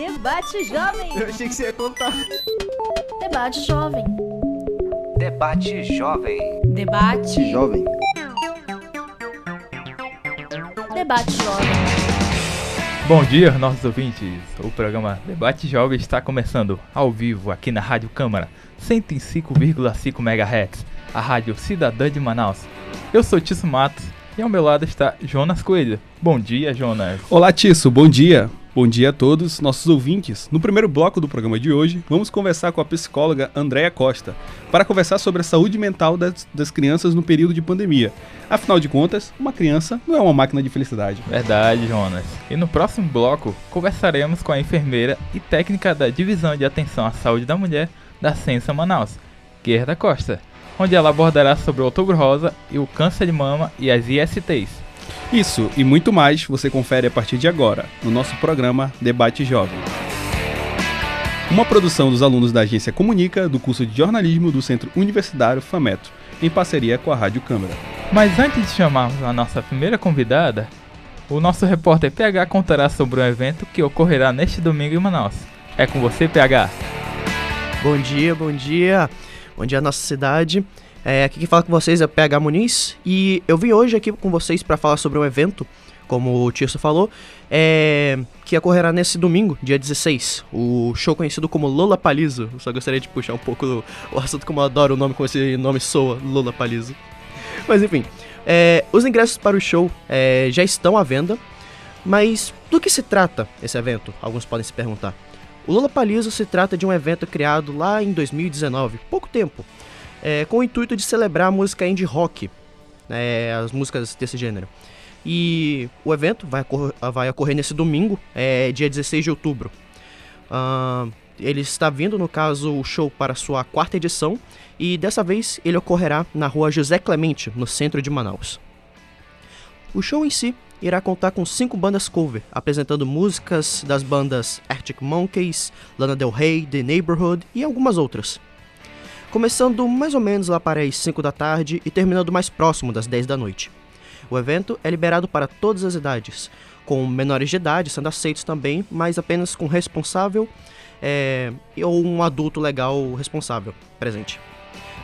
Debate Jovem. Eu achei que você ia contar. Debate Jovem. Debate Jovem. Debate. Jovem. Debate Jovem. Bom dia, nossos ouvintes. O programa Debate Jovem está começando ao vivo aqui na Rádio Câmara 105,5 MHz, a rádio cidadã de Manaus. Eu sou Tício Matos e ao meu lado está Jonas Coelho. Bom dia, Jonas. Olá, Tício, bom dia. Bom dia a todos nossos ouvintes. No primeiro bloco do programa de hoje, vamos conversar com a psicóloga Andréa Costa para conversar sobre a saúde mental das, das crianças no período de pandemia. Afinal de contas, uma criança não é uma máquina de felicidade. Verdade, Jonas. E no próximo bloco, conversaremos com a enfermeira e técnica da Divisão de Atenção à Saúde da Mulher da Ciência Manaus, Gerda Costa, onde ela abordará sobre o Outubro Rosa e o câncer de mama e as ISTs. Isso e muito mais você confere a partir de agora, no nosso programa Debate Jovem. Uma produção dos alunos da agência Comunica do curso de jornalismo do Centro Universitário FAMETRO, em parceria com a Rádio Câmara. Mas antes de chamarmos a nossa primeira convidada, o nosso repórter PH contará sobre um evento que ocorrerá neste domingo em Manaus. É com você, PH. Bom dia, bom dia. Bom dia, nossa cidade. É, aqui quem fala com vocês é o PH Muniz e eu vim hoje aqui com vocês para falar sobre um evento, como o Tirso falou, é, que ocorrerá nesse domingo, dia 16. O show conhecido como Lola Palizo. Só gostaria de puxar um pouco o, o assunto como eu adoro o nome, como esse nome soa, Lola Palizo. Mas enfim, é, os ingressos para o show é, já estão à venda, mas do que se trata esse evento? Alguns podem se perguntar. O Lola Palizo se trata de um evento criado lá em 2019, pouco tempo, é, com o intuito de celebrar a música indie rock, é, as músicas desse gênero. E o evento vai, vai ocorrer nesse domingo, é, dia 16 de outubro. Uh, ele está vindo, no caso, o show para sua quarta edição, e dessa vez ele ocorrerá na rua José Clemente, no centro de Manaus. O show em si irá contar com cinco bandas cover, apresentando músicas das bandas Arctic Monkeys, Lana Del Rey, The Neighborhood e algumas outras começando mais ou menos lá para as 5 da tarde e terminando mais próximo das 10 da noite. O evento é liberado para todas as idades, com menores de idade sendo aceitos também, mas apenas com responsável é, ou um adulto legal responsável presente.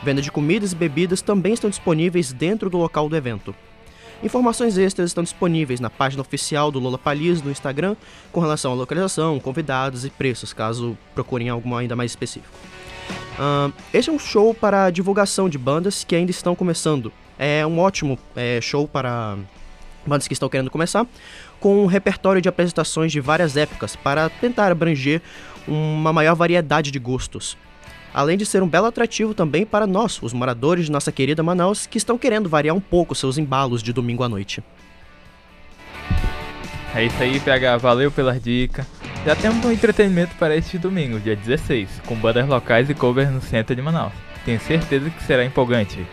Venda de comidas e bebidas também estão disponíveis dentro do local do evento. Informações extras estão disponíveis na página oficial do Lola Palis no Instagram com relação à localização, convidados e preços, caso procurem algo ainda mais específico. Uh, este é um show para divulgação de bandas que ainda estão começando. É um ótimo é, show para bandas que estão querendo começar, com um repertório de apresentações de várias épocas para tentar abranger uma maior variedade de gostos. Além de ser um belo atrativo também para nós, os moradores de nossa querida Manaus, que estão querendo variar um pouco seus embalos de domingo à noite. É isso aí, PH. Valeu pela dica. Já temos um entretenimento para este domingo, dia 16, com bandas locais e covers no centro de Manaus. Tenho certeza que será empolgante.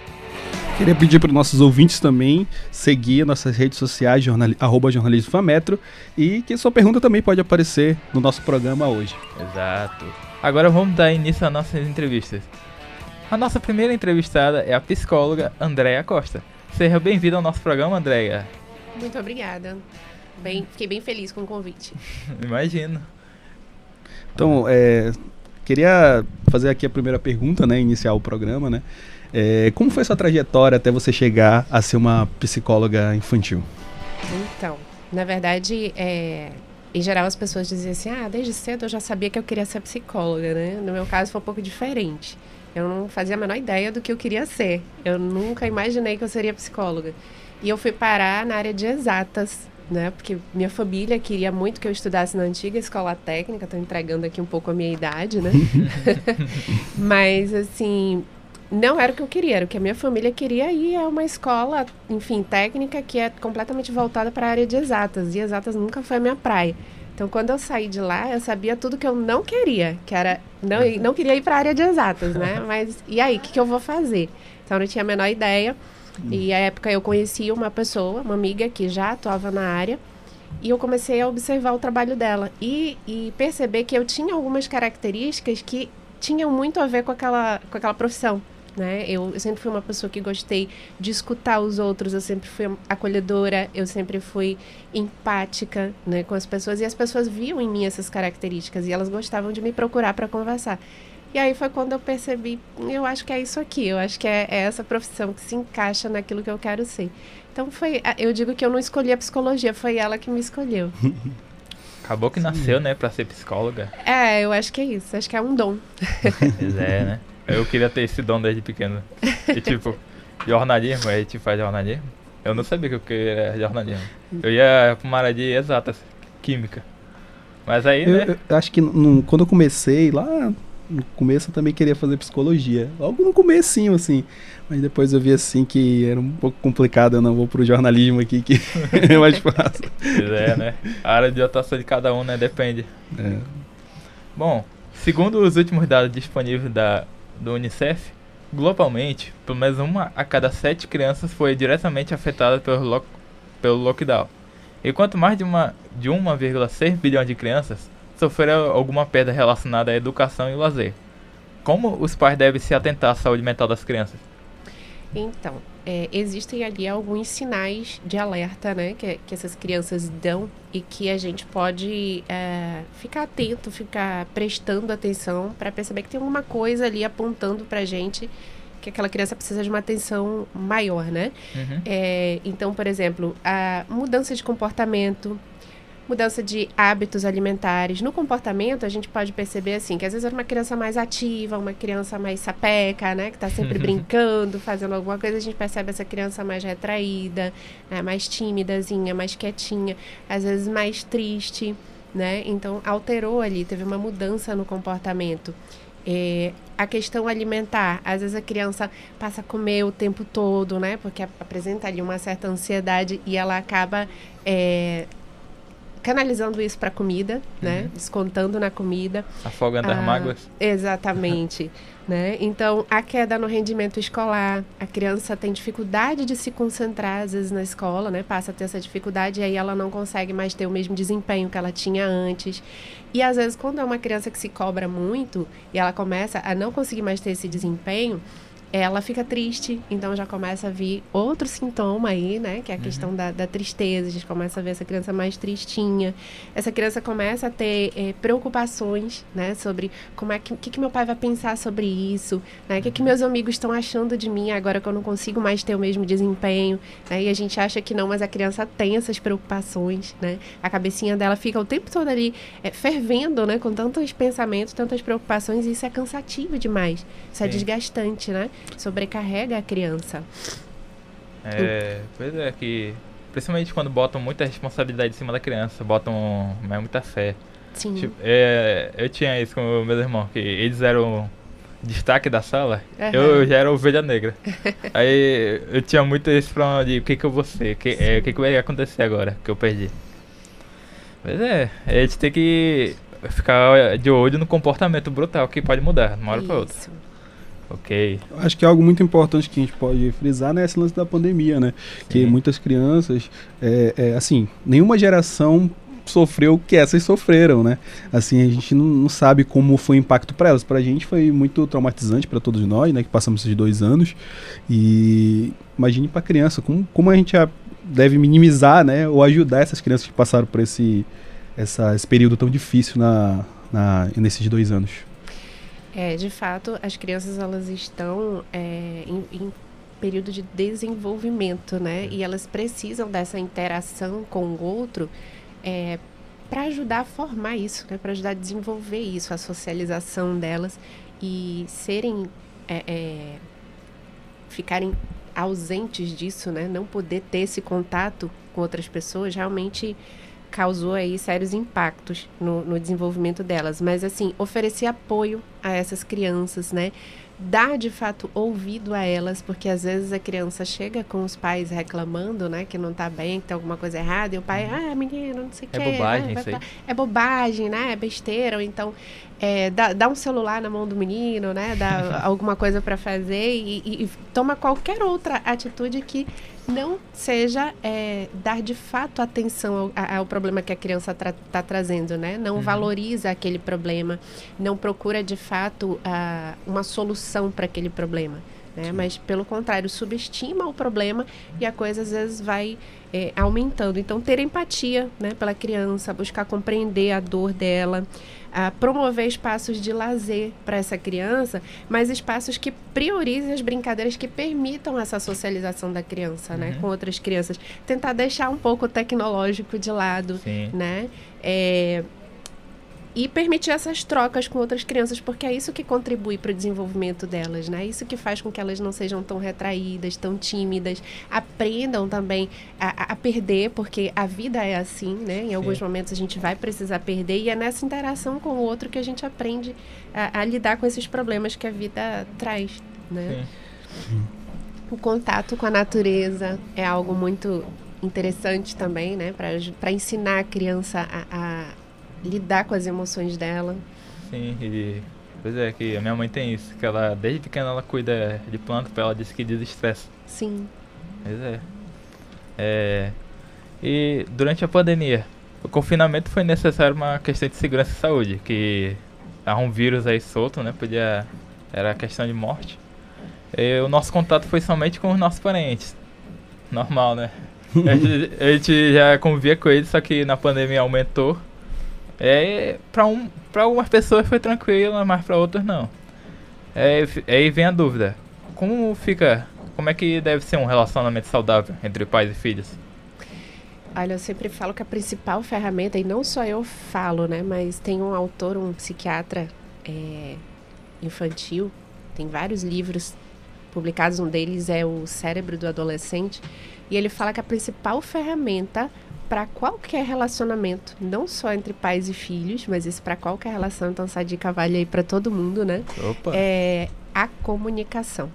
Queria pedir para os nossos ouvintes também seguir nossas redes sociais, jornal, arroba jornalismo Fametro, e que sua pergunta também pode aparecer no nosso programa hoje. Exato. Agora vamos dar início às nossas entrevistas. A nossa primeira entrevistada é a psicóloga Andréa Costa. Seja bem-vinda ao nosso programa, Andréa. Muito obrigada. Bem, fiquei bem feliz com o convite. Imagino. Então, é, queria fazer aqui a primeira pergunta, né? Iniciar o programa, né? É, como foi sua trajetória até você chegar a ser uma psicóloga infantil? Então, na verdade, é, em geral as pessoas diziam assim, ah, desde cedo eu já sabia que eu queria ser psicóloga, né? No meu caso foi um pouco diferente. Eu não fazia a menor ideia do que eu queria ser. Eu nunca imaginei que eu seria psicóloga. E eu fui parar na área de exatas, né? Porque minha família queria muito que eu estudasse na antiga escola técnica, estou entregando aqui um pouco a minha idade, né? Mas, assim, não era o que eu queria, era o que a minha família queria e é uma escola, enfim, técnica que é completamente voltada para a área de exatas. E exatas nunca foi a minha praia. Então, quando eu saí de lá, eu sabia tudo que eu não queria, que era não, não queria ir para a área de exatas, né? Mas e aí, o que, que eu vou fazer? Então, eu não tinha a menor ideia. E à época eu conheci uma pessoa, uma amiga que já atuava na área, e eu comecei a observar o trabalho dela e, e perceber que eu tinha algumas características que tinham muito a ver com aquela, com aquela profissão. né? Eu, eu sempre fui uma pessoa que gostei de escutar os outros, eu sempre fui acolhedora, eu sempre fui empática, né, com as pessoas e as pessoas viam em mim essas características e elas gostavam de me procurar para conversar. E aí foi quando eu percebi, eu acho que é isso aqui, eu acho que é, é essa profissão que se encaixa naquilo que eu quero ser. Então foi, eu digo que eu não escolhi a psicologia, foi ela que me escolheu. Acabou que nasceu, né, pra ser psicóloga. É, eu acho que é isso, acho que é um dom. Pois é, né? Eu queria ter esse dom desde pequeno. E tipo, jornalismo, a gente faz jornalismo. Eu não sabia que eu queria jornalismo. Eu ia pra uma área de exatas, química. Mas aí, Eu, né? eu acho que no- quando eu comecei lá, no começo eu também queria fazer psicologia. Logo no comecinho, assim. Mas depois eu vi assim que era um pouco complicado, eu não vou pro jornalismo aqui, que é mais fácil. Pois é, né? A área de atuação de cada um, né? Depende. É. Bom, segundo os últimos dados disponíveis da, do Unicef, globalmente, pelo menos uma a cada sete crianças foi diretamente afetada pelo, lock, pelo lockdown. Enquanto mais de, uma, de 1,6 bilhão de crianças sofreram alguma perda relacionada à educação e lazer. Como os pais devem se atentar à saúde mental das crianças? Então, é, existem ali alguns sinais de alerta, né, que, que essas crianças dão e que a gente pode é, ficar atento, ficar prestando atenção para perceber que tem alguma coisa ali apontando para gente que aquela criança precisa de uma atenção maior, né? Uhum. É, então, por exemplo, a mudança de comportamento, mudança de hábitos alimentares. No comportamento, a gente pode perceber assim, que às vezes é uma criança mais ativa, uma criança mais sapeca, né? Que tá sempre brincando, fazendo alguma coisa, a gente percebe essa criança mais retraída, né, mais tímidazinha, mais quietinha, às vezes mais triste, né? Então, alterou ali, teve uma mudança no comportamento. É, a questão alimentar, às vezes a criança passa a comer o tempo todo, né? Porque ap- apresenta ali uma certa ansiedade e ela acaba é, canalizando isso para comida, né? Descontando na comida. Afogando as Ah, mágoas? Exatamente. né? Então, a queda no rendimento escolar, a criança tem dificuldade de se concentrar, às vezes, na escola, né? Passa a ter essa dificuldade e aí ela não consegue mais ter o mesmo desempenho que ela tinha antes. E às vezes, quando é uma criança que se cobra muito e ela começa a não conseguir mais ter esse desempenho, ela fica triste, então já começa a vir outro sintoma aí, né? Que é a questão da, da tristeza. A gente começa a ver essa criança mais tristinha. Essa criança começa a ter eh, preocupações, né? Sobre como é que, que, que meu pai vai pensar sobre isso, né? O que, que meus amigos estão achando de mim agora que eu não consigo mais ter o mesmo desempenho, né? E a gente acha que não, mas a criança tem essas preocupações, né? A cabecinha dela fica o tempo todo ali eh, fervendo, né? Com tantos pensamentos, tantas preocupações, e isso é cansativo demais. Isso é desgastante, né? Sobrecarrega a criança. É, pois é, que principalmente quando botam muita responsabilidade em cima da criança, botam né, muita fé. Sim. Tipo, é, eu tinha isso com meus irmãos, que eles eram destaque da sala, Aham. eu já era ovelha negra. Aí eu tinha muito esse problema de o que, que eu vou ser, que, é, o que, que vai acontecer agora que eu perdi. Mas é, a gente tem que ficar de olho no comportamento brutal que pode mudar de uma hora pra outra. Ok. Eu Acho que é algo muito importante que a gente pode frisar, né, esse lance da pandemia, né? Que Sim. muitas crianças, é, é, assim, nenhuma geração sofreu o que essas sofreram, né? Assim, a gente não, não sabe como foi o impacto para elas. Pra gente foi muito traumatizante para todos nós, né, que passamos esses dois anos. E imagine pra criança, como, como a gente já deve minimizar, né, ou ajudar essas crianças que passaram por esse, essa, esse período tão difícil na, na, nesses dois anos. É, de fato, as crianças elas estão é, em, em período de desenvolvimento, né? E elas precisam dessa interação com o outro é, para ajudar a formar isso, né? Para ajudar a desenvolver isso, a socialização delas e serem é, é, ficarem ausentes disso, né? Não poder ter esse contato com outras pessoas realmente causou aí sérios impactos no, no desenvolvimento delas. Mas assim, oferecer apoio a essas crianças, né? Dar de fato ouvido a elas, porque às vezes a criança chega com os pais reclamando, né, que não tá bem, que tem alguma coisa errada, e o pai, ah, menino, não sei o É quê, bobagem né, vai isso aí. é bobagem, né? É besteira, ou então é, dá, dá um celular na mão do menino, né? Dá alguma coisa para fazer e, e- e toma qualquer outra atitude que não seja é, dar de fato atenção ao, ao problema que a criança está trazendo, né? Não Uhum. valoriza aquele problema, não procura de fato uma solução para aquele problema. Né? Mas, pelo contrário, subestima o problema e a coisa às vezes vai é, aumentando. Então, ter empatia né, pela criança, buscar compreender a dor dela, a promover espaços de lazer para essa criança, mas espaços que priorizem as brincadeiras que permitam essa socialização da criança, né, Uhum. com outras crianças. Tentar deixar um pouco o tecnológico de lado, Sim. né? É, e permitir essas trocas com outras crianças, porque é isso que contribui para o desenvolvimento delas, né? Isso que faz com que elas não sejam tão retraídas, tão tímidas, aprendam também a, a perder, porque a vida é assim, né? Em alguns momentos a gente vai precisar perder e é nessa interação com o outro que a gente aprende a, a lidar com esses problemas que a vida traz, né? Sim. O contato com a natureza é algo muito interessante também, né? Para ensinar a criança a, a lidar com as emoções dela. Sim, e. Pois é, que a minha mãe tem isso, que ela, desde pequena, ela cuida de planta, ela disse que desestressa. Sim. Pois é. É. E durante a pandemia, o confinamento foi necessário uma questão de segurança e saúde, que há um vírus aí solto, né? Podia. Era questão de morte. E o nosso contato foi somente com os nossos parentes. Normal, né? a, gente, a gente já convivia com eles, só que na pandemia aumentou. É, pra, um, pra algumas pessoas foi tranquilo, mas pra outras não. É, fi- aí vem a dúvida. Como fica. Como é que deve ser um relacionamento saudável entre pais e filhos? Olha, eu sempre falo que a principal ferramenta, e não só eu falo, né? Mas tem um autor, um psiquiatra é, infantil, tem vários livros publicados, um deles é O Cérebro do Adolescente, e ele fala que a principal ferramenta para qualquer relacionamento, não só entre pais e filhos, mas isso para qualquer relação, então essa dica vale aí para todo mundo, né? Opa. é a comunicação.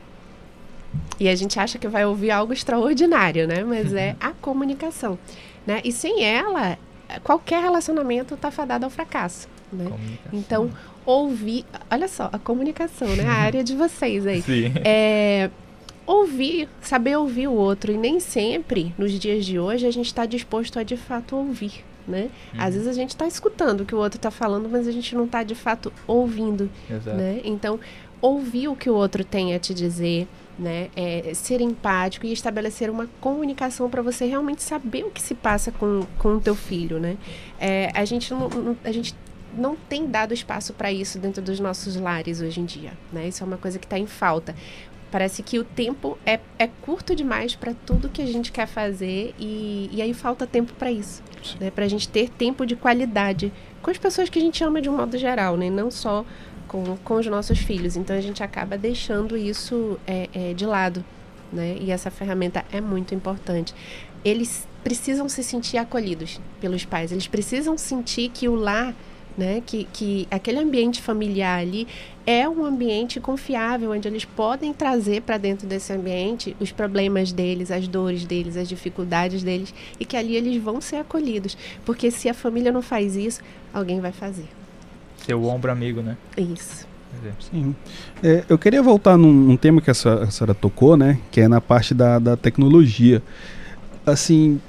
E a gente acha que vai ouvir algo extraordinário, né? Mas é a comunicação, né? E sem ela, qualquer relacionamento está fadado ao fracasso, né? Então, ouvir... Olha só, a comunicação, né? A área de vocês aí. Sim. É, ouvir, saber ouvir o outro. E nem sempre, nos dias de hoje, a gente está disposto a de fato ouvir, né? Às vezes a gente está escutando o que o outro está falando, mas a gente não está de fato ouvindo Exato. né? Então, ouvir o que o outro tem a te dizer, né? É, ser empático e estabelecer uma comunicação para você realmente saber o que se passa com, com o teu filho, né? É, a gente não, não- a gente não tem dado espaço para isso dentro dos nossos lares hoje em dia, né? Isso é uma coisa que está em falta. Parece que o tempo é, é curto demais para tudo que a gente quer fazer e, e aí falta tempo para isso, né? Para a gente ter tempo de qualidade com as pessoas que a gente ama de um modo geral, né? Não só com, com os nossos filhos. Então a gente acaba deixando isso é, é, de lado, né? E essa ferramenta é muito importante. Eles precisam se sentir acolhidos pelos pais. Eles precisam sentir que o lar, né? Que, que aquele ambiente familiar ali é um ambiente confiável, onde eles podem trazer para dentro desse ambiente os problemas deles, as dores deles, as dificuldades deles, e que ali eles vão ser acolhidos. Porque se a família não faz isso, alguém vai fazer. Seu ombro amigo, né? Isso. Sim. É, eu queria voltar num, num tema que a senhora, a senhora tocou, né? Que é na parte da, da tecnologia. Assim,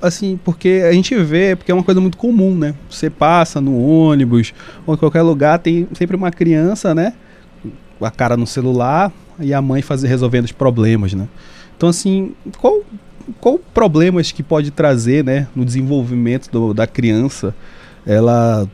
assim, porque a gente vê, porque é uma coisa muito comum, né? Você passa no ônibus ou em qualquer lugar, tem sempre uma criança, né? A cara no celular e a mãe fazer, resolvendo os problemas, né? Então, assim, qual, qual problemas que pode trazer, né? No desenvolvimento do- da criança, ela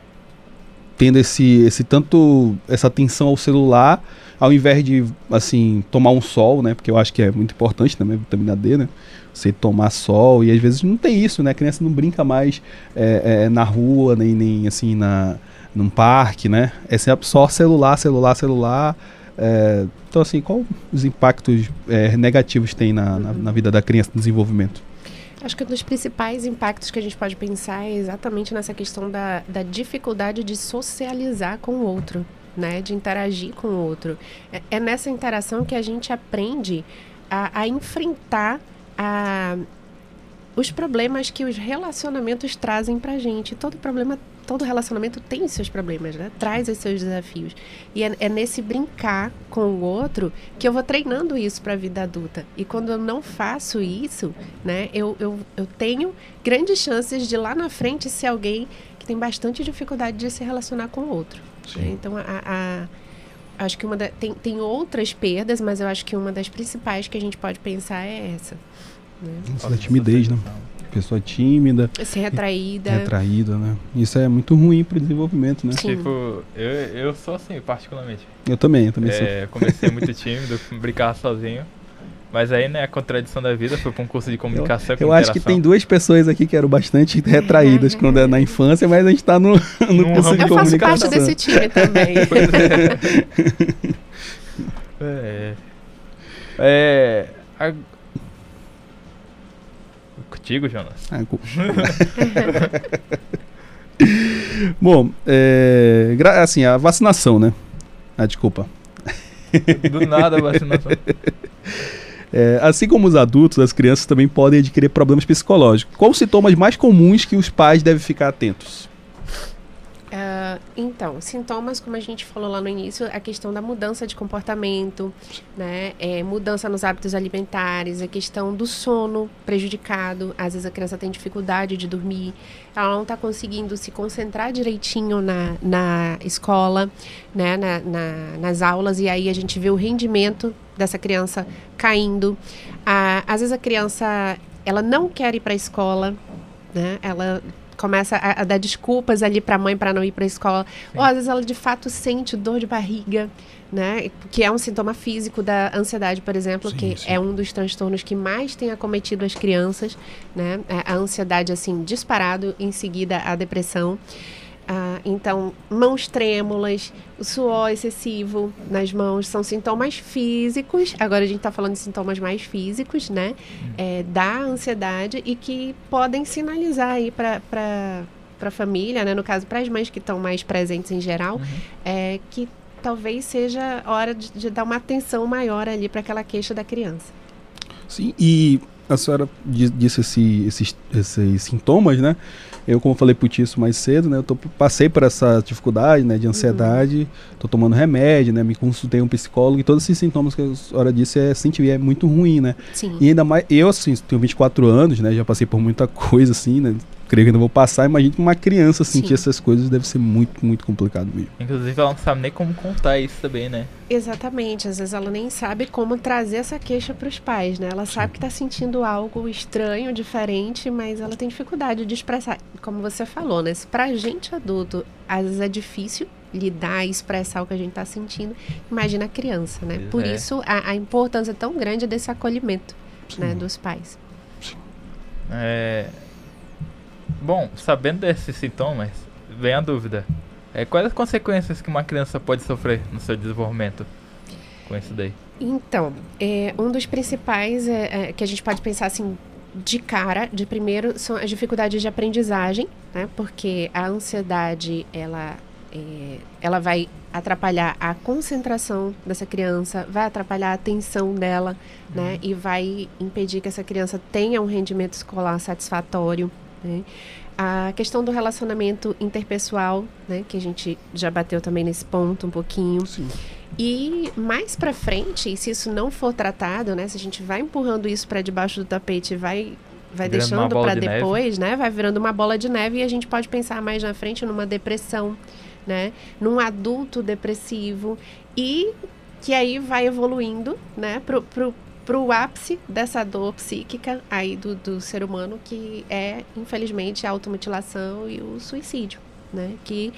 tendo esse, esse tanto essa atenção ao celular, ao invés de assim tomar um sol, né? Porque eu acho que é muito importante também vitamina D, né? Você tomar sol e às vezes não tem isso, né? A criança não brinca mais é, é, na rua nem, nem assim na num parque, né? É sempre só celular, celular, celular. é, então assim, qual os impactos é, negativos tem na, na, na vida da criança no desenvolvimento? Acho que um dos principais impactos que a gente pode pensar é exatamente nessa questão da, da dificuldade de socializar com o outro, né? De interagir com o outro. É, é nessa interação que a gente aprende a, a enfrentar a, os problemas que os relacionamentos trazem pra gente. Todo problema, todo relacionamento tem os seus problemas, né? Traz os seus desafios. E é, é nesse brincar com o outro que eu vou treinando isso para a vida adulta. E quando eu não faço isso, né, eu, eu, eu tenho grandes chances de lá na frente ser alguém que tem bastante dificuldade de se relacionar com o outro. né? Então, a, a- acho que uma da, tem, tem outras perdas, mas eu acho que uma das principais que a gente pode pensar é essa. Né? Isso da timidez, né? Pessoa tímida, Ser retraída. retraída, né? Isso é muito ruim pro desenvolvimento, né? Sim. Tipo, eu, eu sou assim, particularmente. Eu também, eu também sou. É, comecei muito tímido, brincava sozinho. Mas aí, né, a contradição da vida, fui pra um curso de comunicação com Eu acho que tem duas pessoas aqui que eram bastante retraídas quando era na infância, mas a gente tá no, no Num curso de Eu faço parte comunicação. desse time também. É. é. É. Contigo, Jonas. Ah, cu- Bom, é, assim, a vacinação, né? Ah, desculpa. Do nada a vacinação. É, assim como os adultos, as crianças também podem adquirir problemas psicológicos. Quais os sintomas mais comuns que os pais devem ficar atentos? Ah, então, sintomas, como a gente falou lá no início, a questão da mudança de comportamento, né? É, mudança nos hábitos alimentares, a questão do sono prejudicado. Às vezes a criança tem dificuldade de dormir, ela não está conseguindo se concentrar direitinho na, na escola, né? Na, na- nas aulas, e aí a gente vê o rendimento dessa criança caindo. Ah, às vezes a criança ela não quer ir para a escola, né? Ela começa a, a dar desculpas ali para a mãe para não ir para a escola. Ou às vezes ela de fato sente dor de barriga, né? Que é um sintoma físico da ansiedade, por exemplo, Sim, que sim. é um dos transtornos que mais tem acometido as crianças, né? A a ansiedade assim disparado, em seguida a depressão. Ah, então, mãos trêmulas, o suor excessivo nas mãos são sintomas físicos. Agora a gente está falando de sintomas mais físicos, né? É, da ansiedade e que podem sinalizar aí para a família, né? No caso, para as mães que estão mais presentes em geral, é que talvez seja hora de, de dar uma atenção maior ali para aquela queixa da criança. Sim, e a senhora di- disse esse- esses, esses sintomas, né? Eu, como falei pro Tício mais cedo, né? Eu tô- passei por essa dificuldade, né? De ansiedade, tô tomando remédio, né? Me consultei um psicólogo e todos esses sintomas que a senhora disse é sentir é muito ruim, né? Sim. E ainda mais, eu assim, tenho 24 anos, né? Já passei por muita coisa assim, né? Creio que ainda vou passar. Imagina uma criança sentir Sim. essas coisas deve ser muito, muito complicado mesmo. Inclusive, ela não sabe nem como contar isso também, né? Exatamente, às vezes ela nem sabe como trazer essa queixa para os pais, né? Ela sabe que está sentindo algo estranho, diferente, mas ela tem dificuldade de expressar. Como você falou, né? Se pra gente adulto, às vezes é difícil lidar e expressar o que a gente está sentindo, imagina a criança, né? Pois Por é. isso a, a importância tão grande desse acolhimento, né, dos pais. É... Bom, sabendo desses sintomas, vem a dúvida. É, quais as consequências que uma criança pode sofrer no seu desenvolvimento com isso daí? Então, é, um dos principais é, é, que a gente pode pensar assim de cara, de primeiro, são as dificuldades de aprendizagem, né? Porque a ansiedade, ela, é, ela vai atrapalhar a concentração dessa criança, vai atrapalhar a atenção dela, né? E vai impedir que essa criança tenha um rendimento escolar satisfatório, né? A questão do relacionamento interpessoal, né? Que a gente já bateu também nesse ponto um pouquinho. Sim. E mais pra frente, se isso não for tratado, né, se a gente vai empurrando isso pra debaixo do tapete, e vai vai Virando deixando pra de neve. depois, né, vai virando uma bola de neve e a gente pode pensar mais na frente numa depressão, né, num adulto depressivo e que aí vai evoluindo, né, pro, pro, pro ápice dessa dor psíquica aí do, do ser humano que é, infelizmente, a automutilação e o suicídio, né, que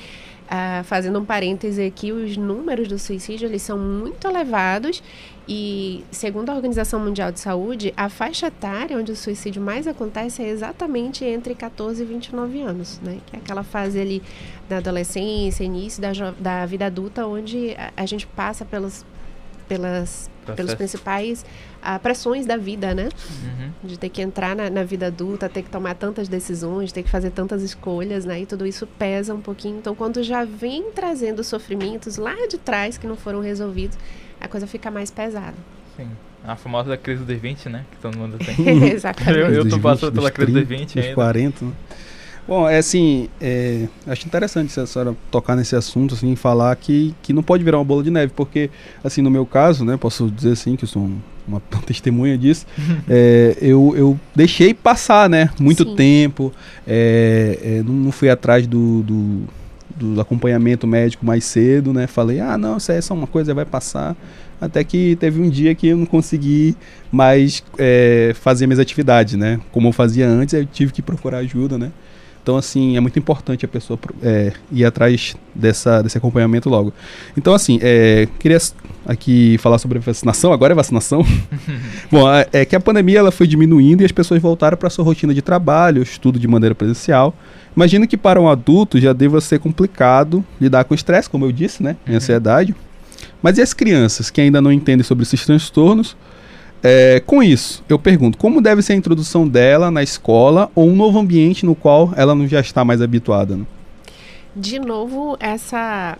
ah, fazendo um parêntese aqui, os números do suicídio eles são muito elevados e, segundo a Organização Mundial de Saúde, a faixa etária onde o suicídio mais acontece é exatamente entre 14 e 29 anos, né? Que é aquela fase ali da adolescência, início da, da vida adulta, onde a, a gente passa pelos, pelas, pelos principais ah, pressões da vida, né? Uhum. de ter que entrar na, na vida adulta, ter que tomar tantas decisões, ter que fazer tantas escolhas, né? E tudo isso pesa um pouquinho. Então, quando já vem trazendo sofrimentos lá de trás que não foram resolvidos, a coisa fica mais pesada. Sim. A famosa crise dos 20, né? Que todo mundo tem. Exatamente. Eu- Dos tô 20, passando pela crise dos 30, 20 dos ainda. 40, né? Bom, é assim, é, acho interessante se a senhora tocar nesse assunto, assim, falar que, que não pode virar uma bola de neve, porque, assim, no meu caso, né, posso dizer assim, que eu sou um- uma testemunha disso, é, eu, eu deixei passar, né, muito Sim. tempo, é, é, não, não fui atrás do, do, do acompanhamento médico mais cedo, né? Falei, ah, não, isso é só uma coisa, vai passar. Até que teve um dia que eu não consegui mais é, fazer minhas atividades, né? Como eu fazia antes, eu tive que procurar ajuda, né? Então, assim, é muito importante a pessoa é, ir atrás dessa, desse acompanhamento logo. Então, assim, é, queria aqui falar sobre vacinação. Agora é vacinação? Bom, é, que a pandemia ela foi diminuindo e as pessoas voltaram para sua rotina de trabalho, estudo de maneira presencial. Imagino que para um adulto já deva ser complicado lidar com estresse, como eu disse, né? E ansiedade. Mas e as crianças que ainda não entendem sobre esses transtornos? É, com isso, eu pergunto, como deve ser a introdução dela na escola ou um novo ambiente no qual ela não já está mais habituada? Né? De novo, essa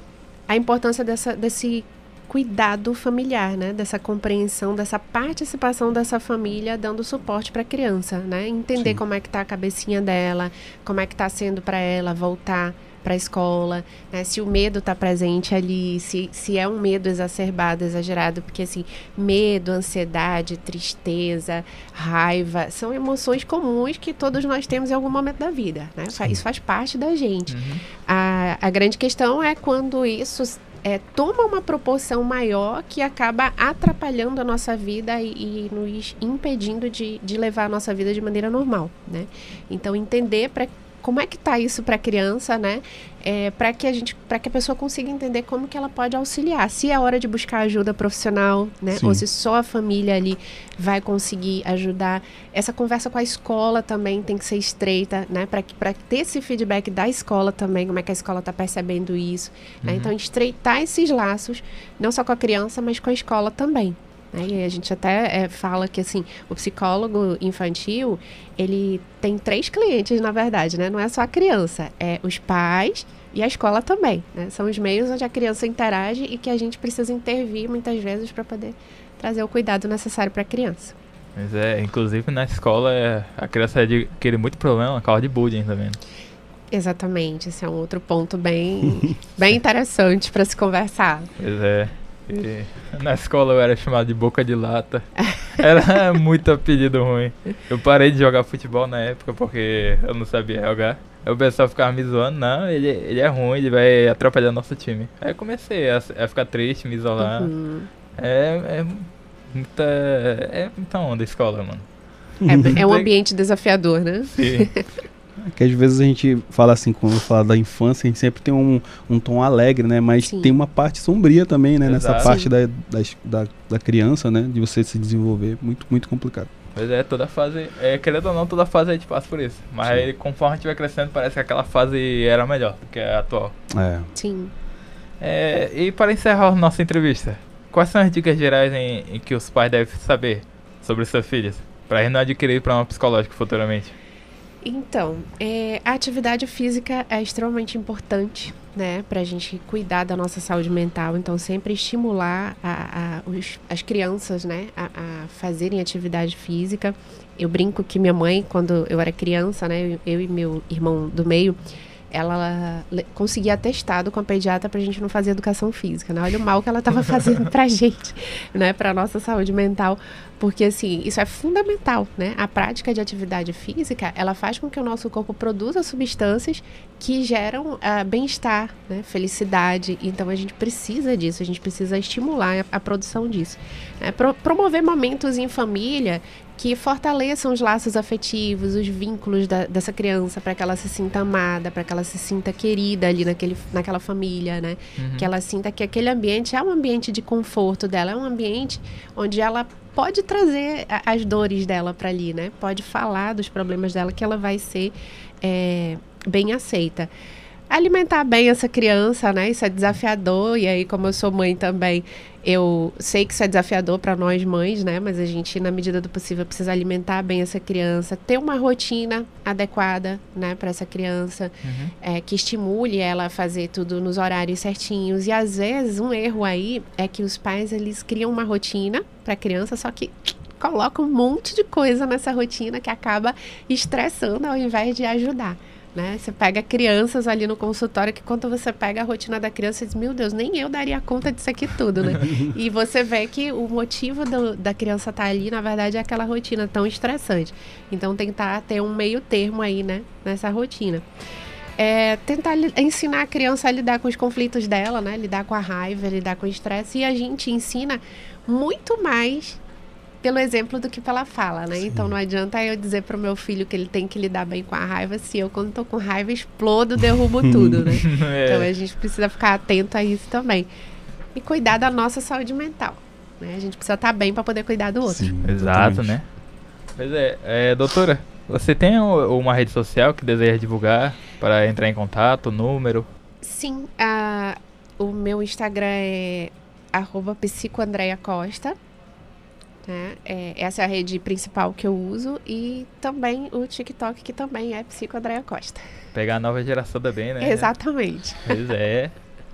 a importância dessa, desse cuidado familiar, né? Dessa compreensão, dessa participação dessa família dando suporte para a criança, né? Entender Sim. como é que tá a cabecinha dela, como é que está sendo para ela voltar para a escola, né? se o medo está presente ali, se, se é um medo exacerbado, exagerado, porque assim, medo, ansiedade, tristeza, raiva, são emoções comuns que todos nós temos em algum momento da vida, né? Sim. Isso faz parte da gente. Uhum. A, a grande questão é quando isso é, toma uma proporção maior que acaba atrapalhando a nossa vida e, e nos impedindo de, de levar a nossa vida de maneira normal, né? Então, entender para como é que está isso para a criança, né? É, para que a gente, para que a pessoa consiga entender como que ela pode auxiliar. Se é hora de buscar ajuda profissional, né? Sim. Ou se só a família ali vai conseguir ajudar. Essa conversa com a escola também tem que ser estreita, né? Para para ter esse feedback da escola também, como é que a escola está percebendo isso. Né? Uhum. Né? Então estreitar esses laços, não só com a criança, mas com a escola também. Né? E a gente até é, fala que assim, o psicólogo infantil, ele tem três clientes, na verdade, né? Não é só a criança, é os pais e a escola também. Né? São os meios onde a criança interage e que a gente precisa intervir muitas vezes para poder trazer o cuidado necessário para a criança. Mas é, inclusive na escola é, a criança adquire muito problema, causa de bullying também. Exatamente, esse é um outro ponto bem, bem interessante para se conversar. Pois é. E na escola eu era chamado de boca de lata. Era muito apelido ruim. Eu parei de jogar futebol na época porque eu não sabia jogar. Aí o pessoal ficava me zoando, não, ele, ele é ruim, ele vai atrapalhar nosso time. Aí eu comecei a, a ficar triste, me isolar. Uhum. É, é muita. É muita onda a escola, mano. É, é um ambiente desafiador, né? Sim. que às vezes a gente fala assim, quando fala da infância, a gente sempre tem um, um tom alegre, né? Mas Sim. tem uma parte sombria também, né? Exato. Nessa parte da, da, da, criança, né? De você se desenvolver. Muito, muito complicado. Pois é, toda fase, é, querendo ou não, toda fase a gente passa por isso. Mas aí, conforme a gente vai crescendo, parece que aquela fase era melhor do que a atual. É. Sim. É, e para encerrar a nossa entrevista, quais são as dicas gerais em, em que os pais devem saber sobre seus filhos? Para eles não adquirir problema psicológico futuramente? Então, é, a atividade física é extremamente importante, né, para a gente cuidar da nossa saúde mental. Então, sempre estimular a, a, os, as crianças, né, a, a, fazerem atividade física. Eu brinco que minha mãe, quando eu era criança, né, eu, eu e meu irmão do meio, ela conseguia atestado com a pediatra para a gente não fazer educação física, né? Olha o mal que ela estava fazendo para a gente, né? Para nossa saúde mental, porque assim isso é fundamental, né? A prática de atividade física ela faz com que o nosso corpo produza substâncias que geram uh, bem-estar, né? Felicidade. Então a gente precisa disso, a gente precisa estimular a, a produção disso, né? Pro, promover momentos em família que fortaleçam os laços afetivos, os vínculos da, dessa criança, para que ela se sinta amada, para que ela se sinta querida ali naquele, naquela família, né? Uhum. Que ela sinta que aquele ambiente é um ambiente de conforto dela, é um ambiente onde ela pode trazer a, as dores dela para ali, né? Pode falar dos problemas dela, que ela vai ser é, bem aceita alimentar bem essa criança, né? Isso é desafiador. E aí, como eu sou mãe também, eu sei que isso é desafiador para nós mães, né? Mas a gente, na medida do possível, precisa alimentar bem essa criança, ter uma rotina adequada, né, para essa criança, uhum. é, que estimule ela a fazer tudo nos horários certinhos. E às vezes um erro aí é que os pais eles criam uma rotina para a criança, só que colocam um monte de coisa nessa rotina que acaba estressando ao invés de ajudar. Né? Você pega crianças ali no consultório que quando você pega a rotina da criança, diz, meu Deus, nem eu daria conta disso aqui tudo, né? e você vê que o motivo do, da criança estar tá ali, na verdade, é aquela rotina tão estressante. Então tentar ter um meio termo aí, né, nessa rotina. é tentar ensinar a criança a lidar com os conflitos dela, né? Lidar com a raiva, lidar com o estresse. E a gente ensina muito mais pelo exemplo do que pela fala, né? Então não adianta eu dizer pro meu filho que ele tem que lidar bem com a raiva se eu, quando tô com raiva, explodo, derrubo tudo, né? Então É, a gente precisa ficar atento a isso também. E cuidar da nossa saúde mental. Né? A gente precisa estar bem para poder cuidar do outro. Sim, Exato, né? Pois é, é, doutora, você tem uma rede social que deseja divulgar para entrar em contato, número? Sim, a- o meu Instagram é arroba psicoandreacosta. Né? É, essa é a rede principal que eu uso. E também o TikTok, que também é Psicoandreia Costa. Pegar a nova geração também, né? Exatamente. Pois é.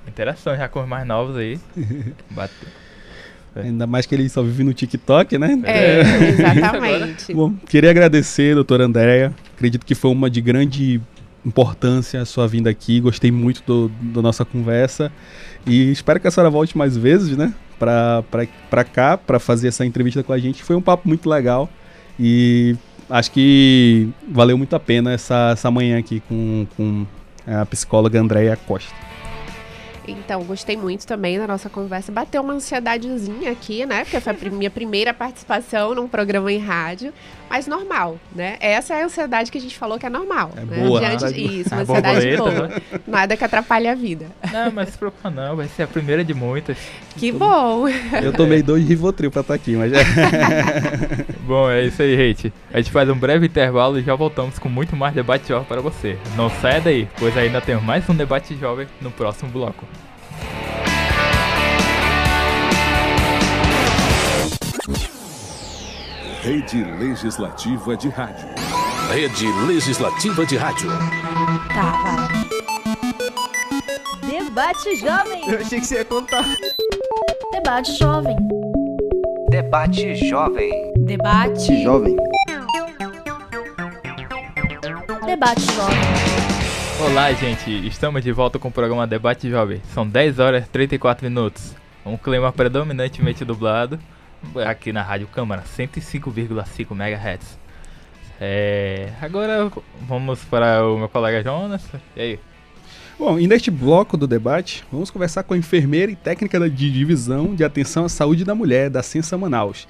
Interação já com os mais novos aí. Bateu. Ainda mais que ele só vive no TikTok, né? É, Isso exatamente. Bom, queria agradecer, doutora Andréia. Acredito que foi uma de grande importância a sua vinda aqui. Gostei muito do, da nossa conversa. E espero que a senhora volte mais vezes, né? Pra cá, pra fazer essa entrevista com a gente. Foi um papo muito legal. E acho que valeu muito a pena essa, essa manhã aqui com, com a psicóloga Andréia Costa. Então, gostei muito também da nossa conversa. Bateu uma ansiedadezinha aqui, né? Porque foi a minha primeira participação num programa em rádio, mas normal, né? Essa é a ansiedade que a gente falou que é normal. É né? boa, Diante né? Isso, uma A ansiedade boa. né? Nada que atrapalhe a vida. Não, mas se preocupa não, vai ser a primeira de muitas. Que bom! Eu tomei dois Rivotril pra estar aqui, mas é. Bom, é isso aí, gente. A gente faz um breve intervalo e já voltamos com muito mais debate jovem para você. Não saia daí, pois ainda temos mais um debate jovem no próximo bloco. Rede Legislativa de Rádio. Rede Legislativa de Rádio. Tá, vai. Debate Jovem. Eu achei que você ia contar. Debate Jovem. Debate Jovem. Debate Jovem. Debate Jovem. Olá, gente. Estamos de volta com o programa Debate Jovem. São 10 horas e 34 minutos. Um clima predominantemente dublado aqui na Rádio Câmara, 105,5 MHz. É, agora vamos para o meu colega Jonas. E aí? Bom, e neste bloco do debate, vamos conversar com a enfermeira e técnica de divisão de atenção à saúde da mulher da Sensa Manaus,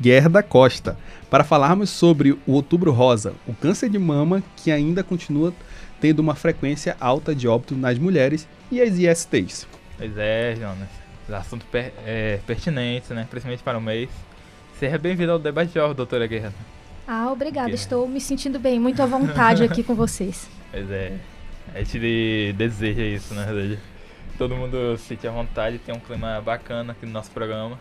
Gerda Costa, para falarmos sobre o Outubro Rosa, o câncer de mama que ainda continua tendo uma frequência alta de óbito nas mulheres e as ISTs. Pois é, Jonas. Assunto per, é, pertinente, né? Principalmente para o mês. Seja bem-vindo ao Debate Jovem, doutora Guerra. Ah, obrigada. Estou me sentindo bem, muito à vontade aqui com vocês. Pois é, a gente deseja isso, na verdade. Todo mundo se sente à vontade, tem um clima bacana aqui no nosso programa.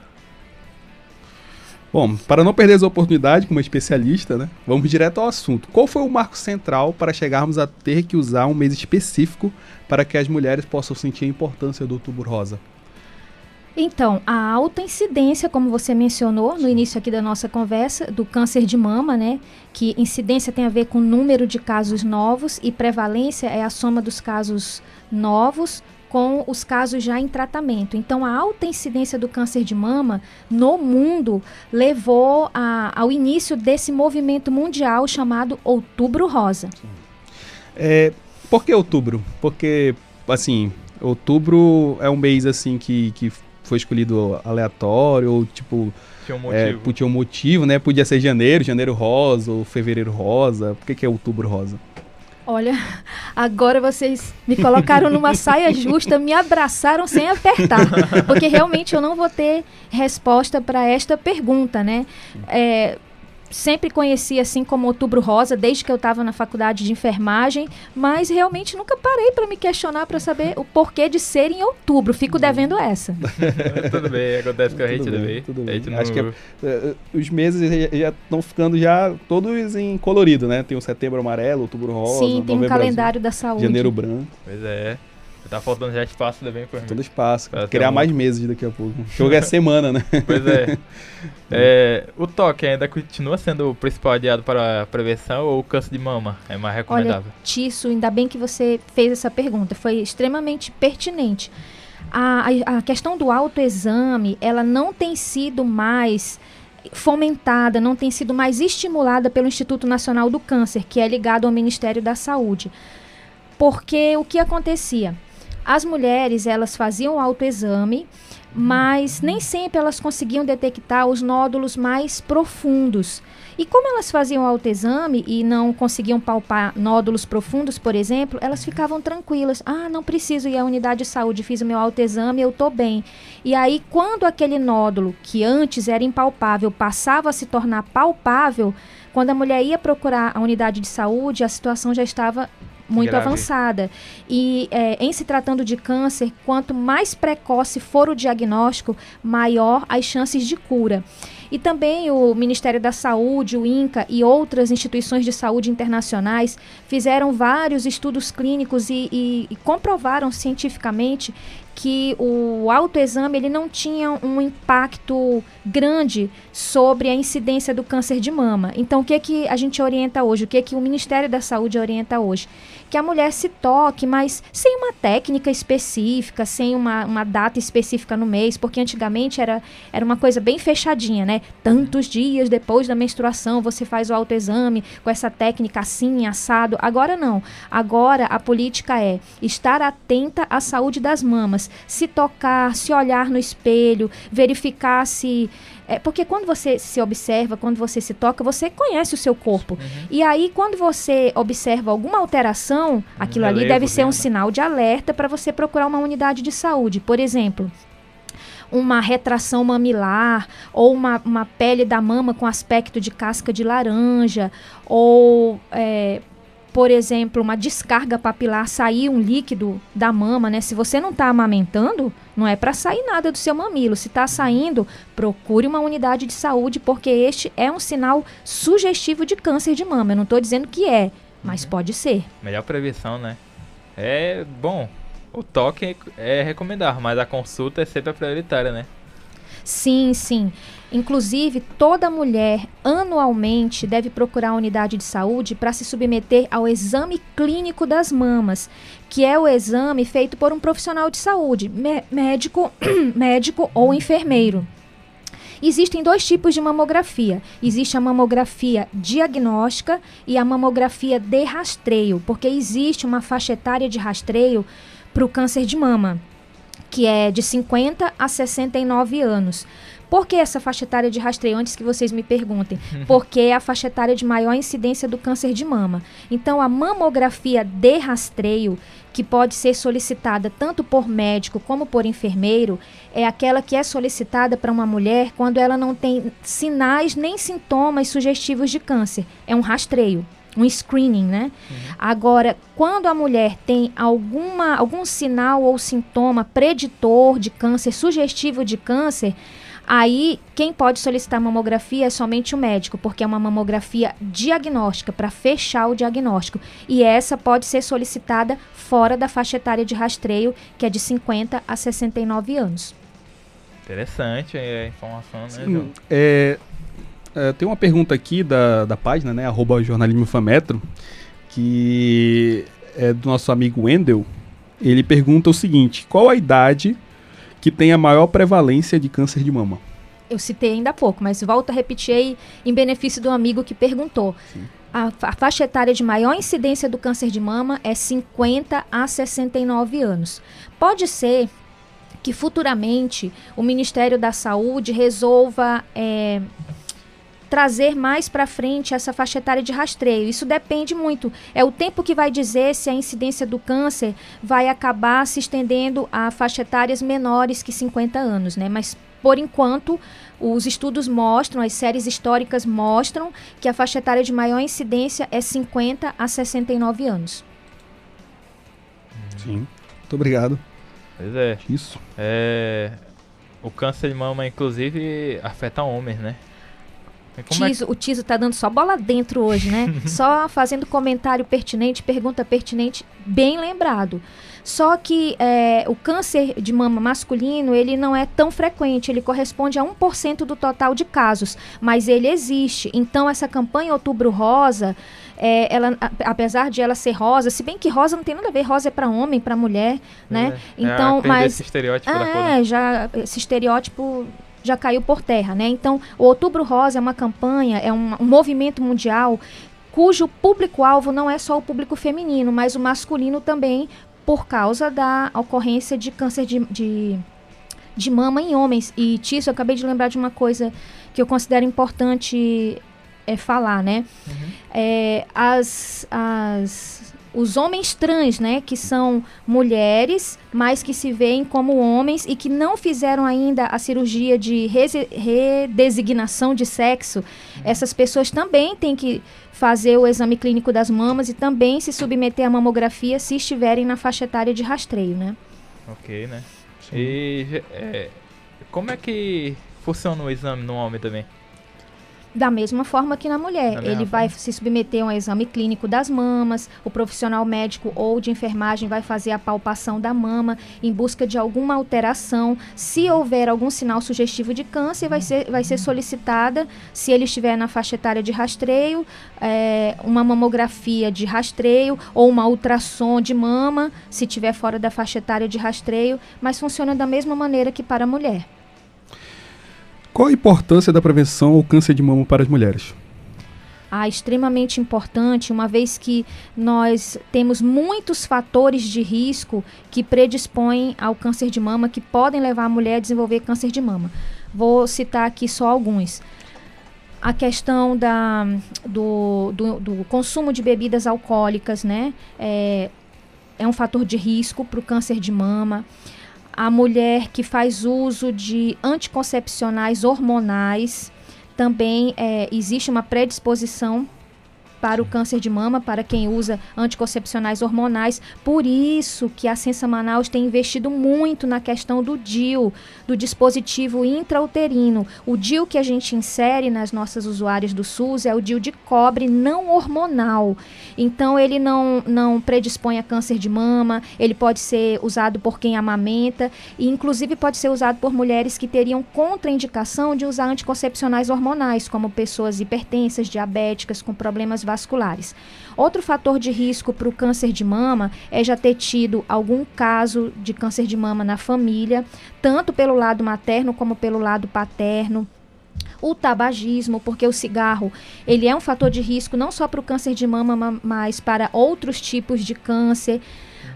Bom, para não perder essa oportunidade como especialista, né, vamos direto ao assunto. Qual foi o marco central para chegarmos a ter que usar um mês específico para que as mulheres possam sentir a importância do Outubro Rosa? Então, a alta incidência, como você mencionou no início aqui da nossa conversa, do câncer de mama, né? Que incidência tem a ver com número de casos novos e prevalência é a soma dos casos novos com os casos já em tratamento. Então, a alta incidência do câncer de mama no mundo levou a- ao início desse movimento mundial chamado Outubro Rosa. É, por que outubro? Porque, assim, outubro é um mês, assim, que, que foi escolhido aleatório, ou, tipo, Tinha um é, motivo. tinha um motivo, né? Podia ser janeiro, janeiro rosa, ou fevereiro rosa. Por que, que é outubro rosa? Olha, agora vocês me colocaram numa saia justa, me abraçaram sem apertar, porque realmente eu não vou ter resposta para esta pergunta, né? É, sempre conheci assim como Outubro Rosa desde que eu estava na faculdade de enfermagem, mas realmente nunca parei para me questionar para saber o porquê de ser em outubro. Fico devendo essa. tudo bem, acontece com a Tudo gente bem, também. tudo bem. gente Acho que não- É, os meses já estão ficando já todos em colorido, né? Tem o setembro amarelo, outubro rosa, Sim, tem um calendário da azul, saúde. janeiro branco, Pois é. Tá faltando já espaço também por mim. todo espaço. Pra Criar um- mais meses daqui a pouco. Jogo é semana, né? Pois é. É, O toque ainda continua sendo o principal aliado para a prevenção ou o câncer de mama? É mais recomendável? Tisso, ainda bem que você fez essa pergunta, foi extremamente pertinente. A, a- a questão do autoexame, ela não tem sido mais fomentada, não tem sido mais estimulada pelo Instituto Nacional do Câncer, que é ligado ao Ministério da Saúde. Porque o que acontecia? As mulheres, elas faziam o autoexame, mas nem sempre elas conseguiam detectar os nódulos mais profundos. E como elas faziam autoexame e não conseguiam palpar nódulos profundos, por exemplo, elas ficavam tranquilas. Ah, não preciso ir à unidade de saúde, fiz o meu autoexame, eu estou bem. E aí, quando aquele nódulo, que antes era impalpável, passava a se tornar palpável, quando a mulher ia procurar a unidade de saúde, a situação já estava muito Grave. avançada. E é, em se tratando de câncer, quanto mais precoce for o diagnóstico, maior as chances de cura. E também o Ministério da Saúde, o INCA e outras instituições de saúde internacionais fizeram vários estudos clínicos e, e- e comprovaram cientificamente que o autoexame ele não tinha um impacto grande sobre a incidência do câncer de mama. Então, o que que a gente orienta hoje? O que que o Ministério da Saúde orienta hoje? Que a mulher se toque, mas sem uma técnica específica, sem uma, uma data específica no mês, porque antigamente era, era uma coisa bem fechadinha, né? Tantos dias depois da menstruação você faz o autoexame com essa técnica assim, assado. Agora não. Agora a política é estar atenta à saúde das mamas, se tocar, se olhar no espelho, verificar se. É, porque quando você se observa, quando você se toca, você conhece o seu corpo. E aí, quando você observa alguma alteração, aquilo ali deve ser um sinal de alerta para você procurar uma unidade de saúde. Por exemplo, uma retração mamilar ou uma, uma pele da mama com aspecto de casca de laranja ou é, por exemplo uma descarga papilar sair um líquido da mama né? Se você não está amamentando não é para sair nada do seu mamilo. Se está saindo procure uma unidade de saúde porque este é um sinal sugestivo de câncer de mama. Eu não estou dizendo que é mas pode ser. Melhor prevenção, né? É bom. O toque é recomendar, mas a consulta é sempre a prioritária, né? Sim, sim. Inclusive, toda mulher anualmente deve procurar a unidade de saúde para se submeter ao exame clínico das mamas, que é o exame feito por um profissional de saúde, mé- médico, médico ou enfermeiro. Existem dois tipos de mamografia. Existe a mamografia diagnóstica e a mamografia de rastreio, porque existe uma faixa etária de rastreio para o câncer de mama que é de 50 a 69 anos. Por que essa faixa etária de rastreio? Antes que vocês me perguntem. Porque é a faixa etária de maior incidência do câncer de mama. Então, a mamografia de rastreio, que pode ser solicitada tanto por médico como por enfermeiro, é aquela que é solicitada para uma mulher quando ela não tem sinais nem sintomas sugestivos de câncer. É um rastreio. Um screening, né? Agora, quando a mulher tem alguma, algum sinal ou sintoma preditor de câncer, sugestivo de câncer, aí quem pode solicitar mamografia é somente o médico, porque é uma mamografia diagnóstica, para fechar o diagnóstico. E essa pode ser solicitada fora da faixa etária de rastreio, que é de 50 a 69 anos. Interessante a informação, né, João? é, é, tem uma pergunta aqui da, da página, né? Arroba jornalismo fametro, que é do nosso amigo Wendel. Ele pergunta o seguinte: qual a idade que tem a maior prevalência de câncer de mama? Eu citei ainda há pouco, mas volto a repetir aí em benefício do amigo que perguntou. A, a faixa etária de maior incidência do câncer de mama é 50 a 69 anos. Pode ser que futuramente o Ministério da Saúde resolva é, trazer mais para frente essa faixa etária de rastreio. Isso depende muito. É o tempo que vai dizer se a incidência do câncer vai acabar se estendendo a faixa etárias menores que 50 anos, né? Mas por enquanto, os estudos mostram, as séries históricas mostram que a faixa etária de maior incidência é 50 a 69 anos. Sim. Muito obrigado. Pois é. Isso. É, O câncer de mama, inclusive, afeta homens, né? É que- Tiso, O Tiso tá dando só bola dentro hoje, né? só fazendo comentário pertinente, pergunta pertinente, bem lembrado. Só que é, o câncer de mama masculino, ele não é tão frequente, ele corresponde a 1% do total de casos, mas ele existe. Então, essa campanha Outubro Rosa, é, ela, apesar de ela ser rosa, se bem que rosa não tem nada a ver, rosa é para homem, para mulher, né? É, é, Então, mas esse estereótipo da cor. é, já esse estereótipo já caiu por terra, né? Então, o Outubro Rosa é uma campanha, é um, um movimento mundial cujo público-alvo não é só o público feminino, mas o masculino também, por causa da ocorrência de câncer de, de, de mama em homens. E, Tício, eu acabei de lembrar de uma coisa que eu considero importante é, falar, né? É, as, as, os homens trans, né, que são mulheres, mas que se veem como homens e que não fizeram ainda a cirurgia de redesignação de sexo, essas pessoas também têm que fazer o exame clínico das mamas e também se submeter à mamografia se estiverem na faixa etária de rastreio, né? Ok, né? E é, como é que funciona o exame no homem também? Da mesma forma que na mulher. Da Ele vai se submeter a um exame clínico das mamas, o profissional médico ou de enfermagem vai fazer a palpação da mama em busca de alguma alteração. Se houver algum sinal sugestivo de câncer, vai ser, vai ser solicitada, se ele estiver na faixa etária de rastreio, é, uma mamografia de rastreio ou uma ultrassom de mama, se estiver fora da faixa etária de rastreio, mas funciona da mesma maneira que para a mulher. Qual a importância da prevenção ao câncer de mama para as mulheres? Ah, extremamente importante, uma vez que nós temos muitos fatores de risco que predispõem ao câncer de mama, que podem levar a mulher a desenvolver câncer de mama. Vou citar aqui só alguns. A questão da, do, do, do consumo de bebidas alcoólicas, né? É, é um fator de risco para o câncer de mama. A mulher que faz uso de anticoncepcionais hormonais, também é, existe uma predisposição para o câncer de mama, para quem usa anticoncepcionais hormonais. Por isso que a Sensa Manaus tem investido muito na questão do DIU, do dispositivo intrauterino. O DIU que a gente insere nas nossas usuárias do SUS é o DIU de cobre não hormonal. Então ele não, não predispõe a câncer de mama, ele pode ser usado por quem amamenta e inclusive pode ser usado por mulheres que teriam contraindicação de usar anticoncepcionais hormonais, como pessoas hipertensas, diabéticas, com problemas vasculares. Outro fator de risco para o câncer de mama é já ter tido algum caso de câncer de mama na família, tanto pelo lado materno como pelo lado paterno o tabagismo, porque o cigarro ele é um fator de risco não só para o câncer de mama, ma- mas para outros tipos de câncer.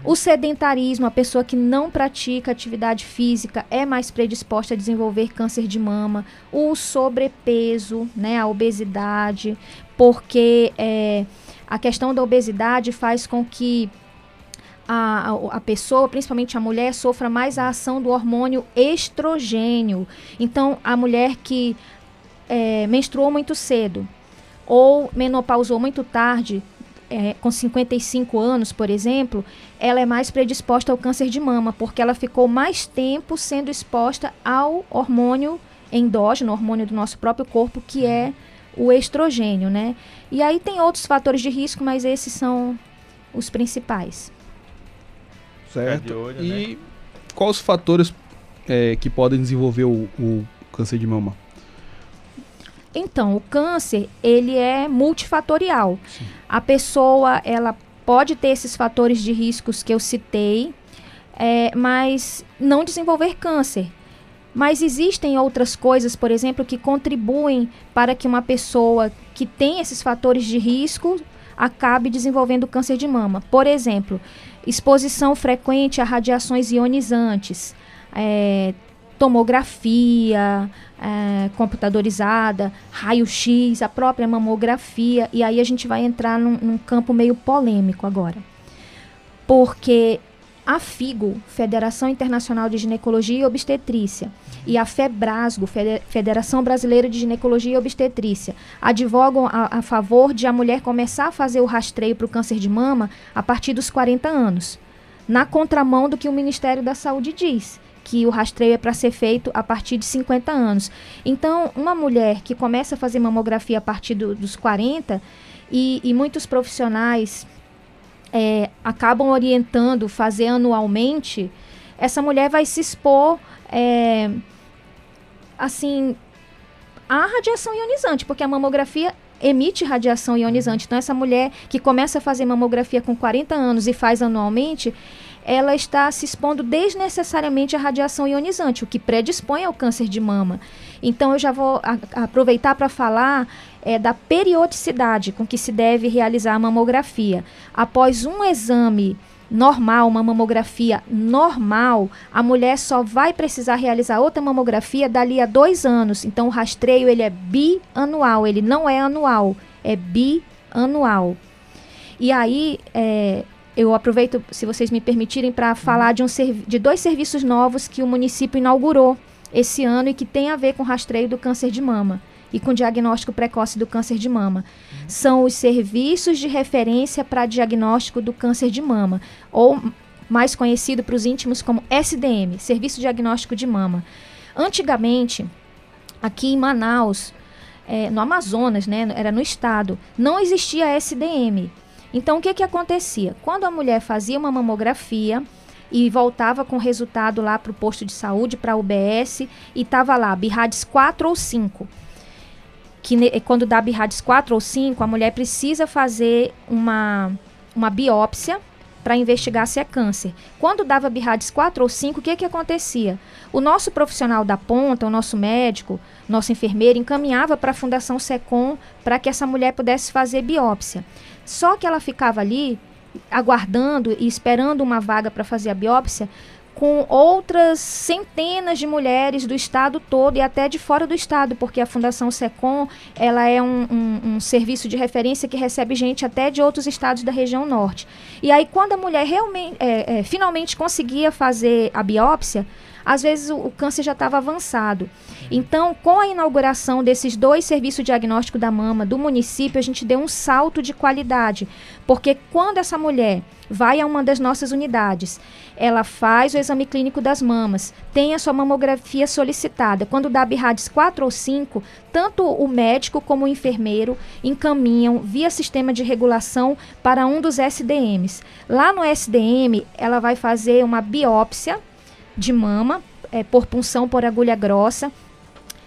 O sedentarismo, a pessoa que não pratica atividade física é mais predisposta a desenvolver câncer de mama. O sobrepeso, né, a obesidade, porque é, a questão da obesidade faz com que a, a, pessoa, principalmente a mulher, sofra mais a ação do hormônio estrogênio. Então, a mulher que é, menstruou muito cedo ou menopausou muito tarde, é, com 55 anos, por exemplo, ela é mais predisposta ao câncer de mama, porque ela ficou mais tempo sendo exposta ao hormônio endógeno, hormônio do nosso próprio corpo, que é o estrogênio, né? E aí tem outros fatores de risco, mas esses são os principais. Certo. olho, e quais os fatores é, que podem desenvolver o, o câncer de mama? Então, o câncer, ele é multifatorial. A pessoa, ela pode ter esses fatores de riscos que eu citei, é, mas não desenvolver câncer. Mas existem outras coisas, por exemplo, que contribuem para que uma pessoa que tem esses fatores de risco acabe desenvolvendo câncer de mama. Por exemplo, exposição frequente a radiações ionizantes, é, tomografia é, computadorizada, raio-x, a própria mamografia, e aí a gente vai entrar num, num campo meio polêmico agora. Porque a FIGO, Federação Internacional de Ginecologia e Obstetrícia, e a FEBRASGO, Fede- Federação Brasileira de Ginecologia e Obstetrícia, advogam a, a favor de a mulher começar a fazer o rastreio para o câncer de mama a partir dos 40 anos, na contramão do que o Ministério da Saúde diz, que o rastreio é para ser feito a partir de 50 anos. Então, uma mulher que começa a fazer mamografia a partir do- dos 40, e, e muitos profissionais é, acabam orientando fazer anualmente, essa mulher vai se expor, é, assim, à radiação ionizante, porque a mamografia emite radiação ionizante. Então, essa mulher que começa a fazer mamografia com 40 anos e faz anualmente, ela está se expondo desnecessariamente à radiação ionizante, o que predispõe ao câncer de mama. Então, eu já vou a- aproveitar para falar é, da periodicidade com que se deve realizar a mamografia. Após um exame normal, uma mamografia normal, a mulher só vai precisar realizar outra mamografia dali a dois anos. Então, o rastreio ele é bianual, ele não é anual, é bianual. E aí, é, eu aproveito, se vocês me permitirem, para falar de, um de dois serviços novos que o município inaugurou esse ano e que tem a ver com rastreio do câncer de mama e com diagnóstico precoce do câncer de mama. São os serviços de referência para diagnóstico do câncer de mama, ou mais conhecido para os íntimos como SDM, Serviço Diagnóstico de Mama. Antigamente, aqui em Manaus, eh, no Amazonas, né, era no estado, não existia SDM. Então, o que, que acontecia? Quando a mulher fazia uma mamografia e voltava com o resultado lá para o posto de saúde, para a UBS, e estava lá, BIRADS 4 ou 5. Que quando dá BIRADS 4 ou 5, a mulher precisa fazer uma, uma biópsia para investigar se é câncer. Quando dava BIRADS 4 ou 5, o que, que acontecia? O nosso profissional da ponta, o nosso médico, nosso enfermeiro, encaminhava para a Fundação SECOM para que essa mulher pudesse fazer biópsia. Só que ela ficava ali aguardando e esperando uma vaga para fazer a biópsia com outras centenas de mulheres do estado todo e até de fora do estado, porque a Fundação SECOM ela é um, um- um serviço de referência que recebe gente até de outros estados da região norte. E aí, quando a mulher realmente, é, é, finalmente conseguia fazer a biópsia, às vezes o, o câncer já estava avançado. Então, com a inauguração desses dois serviços de diagnóstico da mama do município, a gente deu um salto de qualidade. Porque quando essa mulher vai a uma das nossas unidades, ela faz o exame clínico das mamas, tem a sua mamografia solicitada. Quando dá BIRADS 4 ou 5, tanto o médico como o enfermeiro encaminham via sistema de regulação para um dos SDMs. Lá no SDM, ela vai fazer uma biópsia de mama eh, por punção por agulha grossa.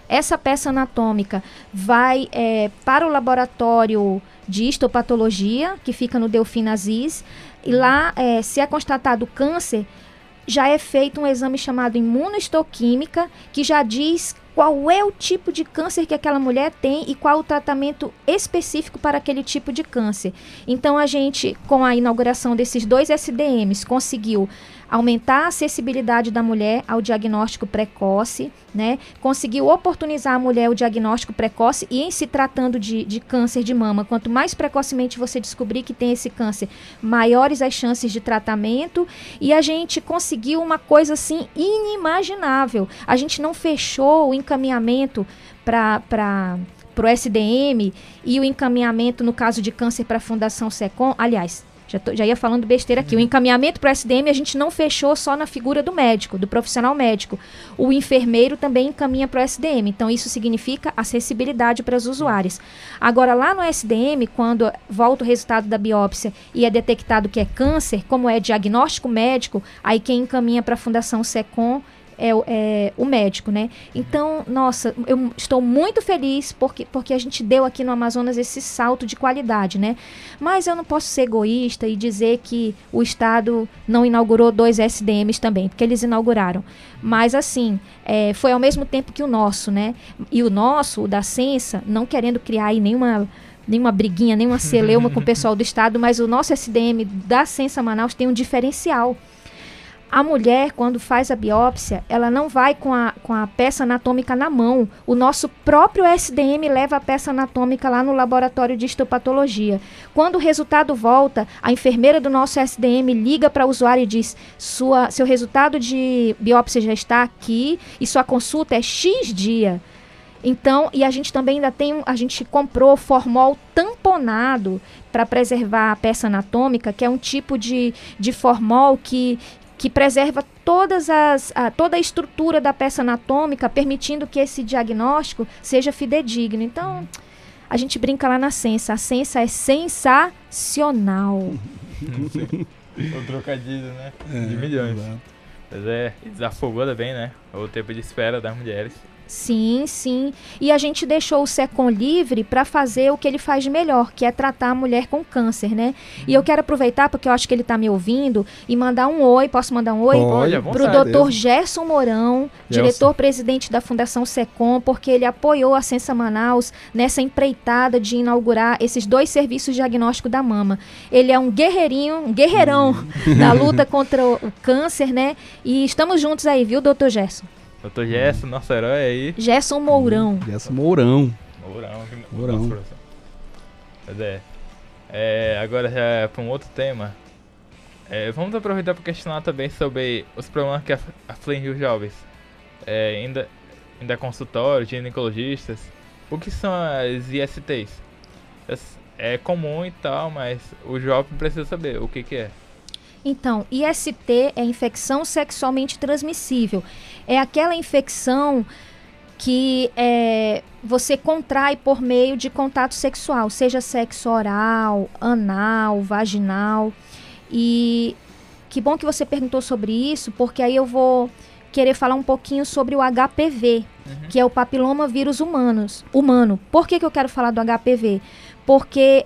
Essa peça anatômica vai eh, para o laboratório de histopatologia, que fica no Delfim Aziz, e lá, eh, se é constatado câncer, já é feito um exame chamado imunohistoquímica, que já diz qual é o tipo de câncer que aquela mulher tem e qual o tratamento específico para aquele tipo de câncer. Então, a gente, com a inauguração desses dois SDMs, conseguiu aumentar a acessibilidade da mulher ao diagnóstico precoce, né? Conseguiu oportunizar a mulher o diagnóstico precoce e em se tratando de, de câncer de mama, quanto mais precocemente você descobrir que tem esse câncer, maiores as chances de tratamento e a gente conseguiu uma coisa assim inimaginável. A gente não fechou o encaminhamento para para o SDM e o encaminhamento no caso de câncer para a Fundação Secom, aliás, já, tô- já ia falando besteira aqui. O encaminhamento para o SDM a gente não fechou só na figura do médico, do profissional médico. O enfermeiro também encaminha para o SDM. Então, isso significa acessibilidade para as usuárias. Agora, lá no SDM, quando volta o resultado da biópsia e é detectado que é câncer, como é diagnóstico médico, aí quem encaminha para a Fundação SECOM é, é o médico, né? Então, nossa, eu estou muito feliz porque, porque a gente deu aqui no Amazonas esse salto de qualidade, né? Mas eu não posso ser egoísta e dizer que o Estado não inaugurou dois SDMs também, porque eles inauguraram. Mas, assim, é, foi ao mesmo tempo que o nosso, né? E o nosso, o da Sensa, não querendo criar aí nenhuma nenhuma briguinha, nenhuma celeuma com o pessoal do estado, mas o nosso SDM da Sensa Manaus tem um diferencial. A mulher, quando faz a biópsia, ela não vai com a, com a peça anatômica na mão. O nosso próprio SDM leva a peça anatômica lá no laboratório de histopatologia. Quando o resultado volta, a enfermeira do nosso SDM liga para o usuário e diz: Sua, seu resultado de biópsia já está aqui e sua consulta é X dia. Então, e a gente também ainda tem, a gente comprou formol tamponado para preservar a peça anatômica, que é um tipo de, de formol que, que preserva todas as, a, toda a estrutura da peça anatômica, permitindo que esse diagnóstico seja fidedigno. Então, a gente brinca lá na Sensa. A Sensa é sensacional. O trocadilho, né? É, de milhões. exato. Mas é, e desafogou também, né? O tempo de espera das mulheres. Sim, sim. E a gente deixou o SECOM livre para fazer o que ele faz de melhor, que é tratar a mulher com câncer, né? E eu quero aproveitar, porque eu acho que ele está me ouvindo, e mandar um oi. Posso mandar um oi? Pro vontade. doutor Gerson Mourão, diretor-presidente da Fundação SECOM, porque ele apoiou a Sensa Manaus nessa empreitada de inaugurar esses dois serviços de diagnóstico da mama. Ele é um guerreirinho, um guerreirão na luta contra o, o câncer, né? E estamos juntos aí, viu, doutor Gerson? Doutor Gerson, nosso herói aí. Gerson Mourão. Gerson Mourão. Mourão. que- Mourão. professor. Pois é. É, Agora já para um outro tema. É, vamos aproveitar para questionar também sobre os problemas que af- afligem os jovens. É, ainda, ainda consultórios, ginecologistas. O que são as ISTs? Es- É comum e tal, mas o jovem precisa saber o que, que é. Então, IST é infecção sexualmente transmissível. É aquela infecção que é, você contrai por meio de contato sexual, seja sexo oral, anal, vaginal. E que bom que você perguntou sobre isso, porque aí eu vou querer falar um pouquinho sobre o HPV, que é o papiloma vírus humanos, humano. Por que, que eu quero falar do HPV? Porque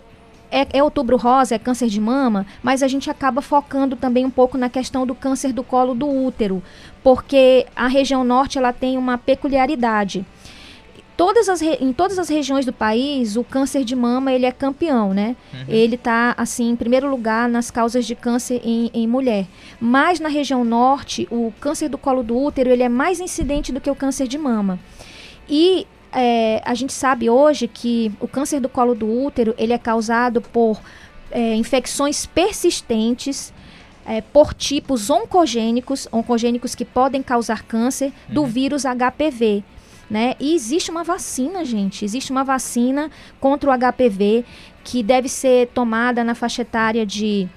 é, é outubro rosa, é câncer de mama, mas a gente acaba focando também um pouco na questão do câncer do colo do útero, porque a região norte ela tem uma peculiaridade. Todas as em todas as regiões do país, o câncer de mama ele é campeão, né? Ele está assim em primeiro lugar nas causas de câncer em, em mulher. Mas na região norte, o câncer do colo do útero ele é mais incidente do que o câncer de mama. E é, a gente sabe hoje que o câncer do colo do útero ele é causado por é, infecções persistentes é, por tipos oncogênicos, oncogênicos que podem causar câncer, do vírus HPV. Né? E existe uma vacina, gente. Existe uma vacina contra o HPV que deve ser tomada na faixa etária de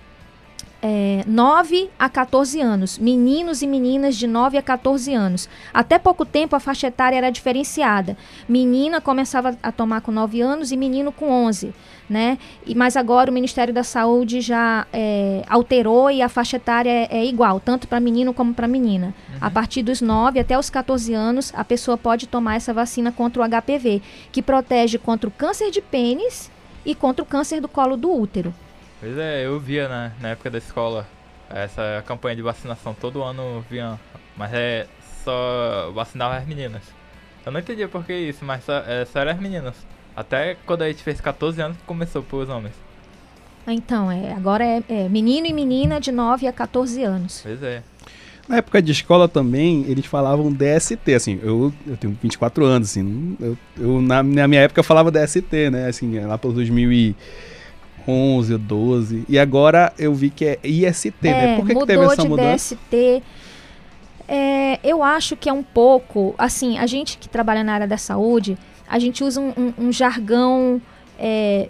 é, 9 a 14 anos. Meninos e meninas de 9 a 14 anos. Até pouco tempo a faixa etária era diferenciada. Menina começava a tomar com 9 anos e menino com 11. Né? E, mas agora o Ministério da Saúde já é, alterou e a faixa etária é, é igual, tanto para menino como para menina. A partir dos 9 até os 14 anos, a pessoa pode tomar essa vacina contra o HPV, que protege contra o câncer de pênis e contra o câncer do colo do útero. Pois é, eu via na, na época da escola essa campanha de vacinação. Todo ano vinha, mas é só vacinava as meninas. Eu não entendia por que isso, mas só, é, só eram as meninas. Até quando a gente fez 14 anos começou pros homens. Então, é, agora é, é menino e menina de 9 a 14 anos. Pois é. Na época de escola também, eles falavam DST, assim, eu, eu tenho 24 anos, assim, eu, eu, na, na minha época eu falava DST, né, assim, lá pelos 2011 ou 12, e agora eu vi que é IST, né, É, por que, que teve essa de mudança? DST. É, eu acho que é um pouco, assim, a gente que trabalha na área da saúde, a gente usa um, um- um jargão, é,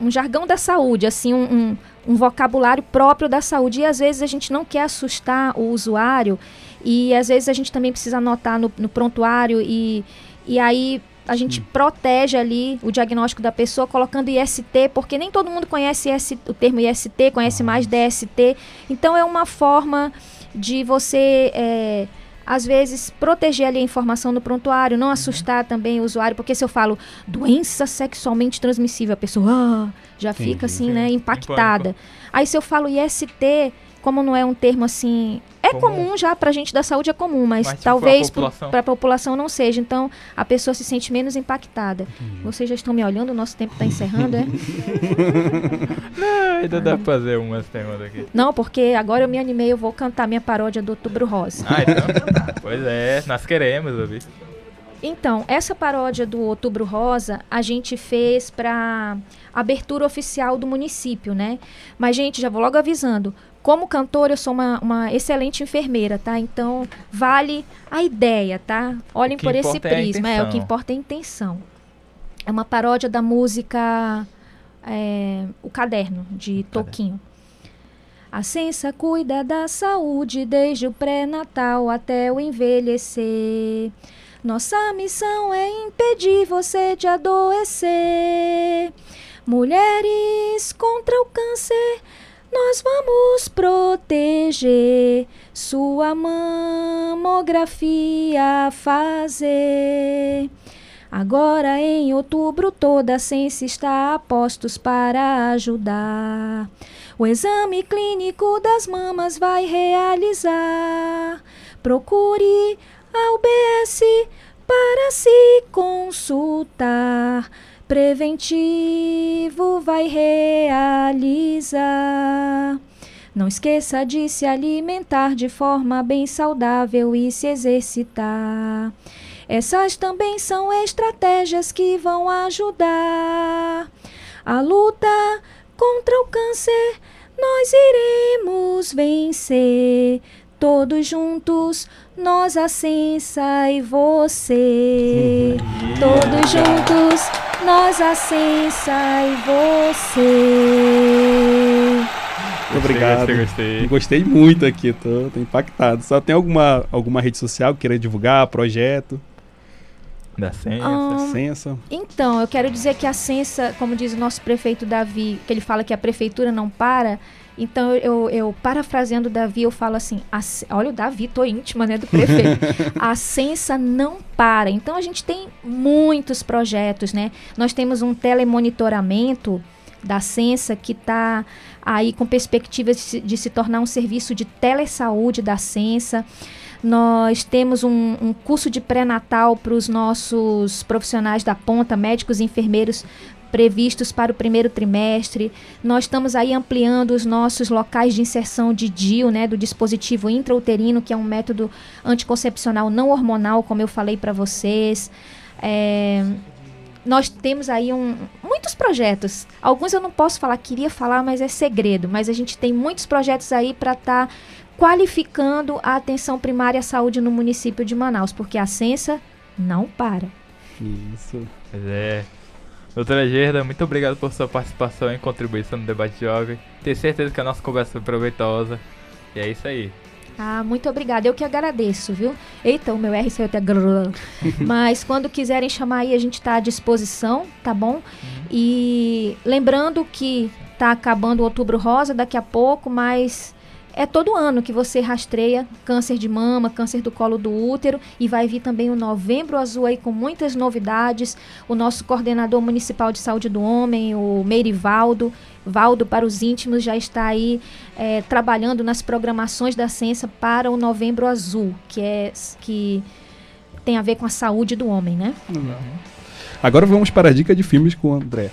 um jargão da saúde, assim, um, um- um vocabulário próprio da saúde. E às vezes a gente não quer assustar o usuário e às vezes a gente também precisa anotar no, no prontuário e, e aí a gente protege ali o diagnóstico da pessoa colocando IST, porque nem todo mundo conhece IS o termo IST, conhece mais DST. Então é uma forma de você, é, às vezes, proteger ali a informação no prontuário, não assustar também o usuário, porque se eu falo doença sexualmente transmissível, a pessoa ah, já Entendi. fica assim, né, impactada. Aí se eu falo IST, como não é um termo assim. É Comum. comum, já pra gente da saúde é comum, mas, Mas, tipo, talvez a população- para a população não seja. Então a pessoa se sente menos impactada. Vocês já estão me olhando, o nosso tempo está encerrando, é? Ah, ainda dá pra fazer umas temas aqui. Não, porque agora eu me animei, eu vou cantar minha paródia do Outubro Rosa. Ah, então. pois é, nós queremos ouvir. Então, essa paródia do Outubro Rosa a gente fez para abertura oficial do município, né? Mas, gente, já vou logo avisando. Como cantora, eu sou uma, uma excelente enfermeira, tá? Então, vale a ideia, tá? Olhem por esse é prisma. É, o que importa é a intenção. É uma paródia da música é, O Caderno, de Toquinho. A Sensa cuida da saúde desde o pré-natal até o envelhecer. Nossa missão é impedir você de adoecer. Mulheres contra o câncer, nós vamos proteger sua mamografia fazer. Agora em outubro toda a ciência está a postos para ajudar. O exame clínico das mamas vai realizar. Procure a UBS para se consultar. Preventivo vai realizar. Não esqueça de se alimentar de forma bem saudável e se exercitar. Essas também são estratégias que vão ajudar a luta contra o câncer. Nós iremos vencer. Todos juntos, nós a Sensa e você. Todos juntos, nós a Sensa e você. Muito obrigado. Gostei, gostei. Gostei muito aqui, tô, tô impactado. Só tem alguma, alguma rede social que queira divulgar, projeto, Da senha. Ah, licença? Então, eu quero dizer que a Sensa, como diz o nosso prefeito Davi, que ele fala que a prefeitura não para. Então, eu, eu parafraseando o Davi, eu falo assim: a olha o Davi, tô íntima, né, do prefeito. a Sensa não para. Então, a gente tem muitos projetos, né? Nós temos um telemonitoramento da Sensa que está aí com perspectivas de se, de se tornar um serviço de telesaúde da Sensa. Nós temos um, um curso de pré-natal para os nossos profissionais da ponta, médicos e enfermeiros, previstos para o primeiro trimestre. Nós estamos aí ampliando os nossos locais de inserção de DIU, né, do dispositivo intrauterino, que é um método anticoncepcional não hormonal, como eu falei para vocês. É, nós temos aí um, muitos projetos. Alguns eu não posso falar, queria falar, mas é segredo. Mas a gente tem muitos projetos aí para estar qualificando a atenção primária à saúde no município de Manaus, porque a Sensa não para. Isso. Pois é. Doutora Gerda, muito obrigado por sua participação e contribuição no debate jovem. Tenho certeza que a nossa conversa foi proveitosa. E é isso aí. Ah, muito obrigada. Eu que agradeço, viu? Eita, o meu R saiu até. grrr. Mas quando quiserem chamar aí, a gente está à disposição, tá bom? E lembrando que tá acabando o outubro rosa daqui a pouco, mas é todo ano que você rastreia câncer de mama, câncer do colo do útero e vai vir também o novembro azul aí com muitas novidades. O nosso coordenador municipal de saúde do homem, o Meirivaldo, Valdo para os íntimos, já está aí é, trabalhando nas programações da ciência para o novembro azul, que é que tem a ver com a saúde do homem, né? Agora vamos para a dica de filmes com o André.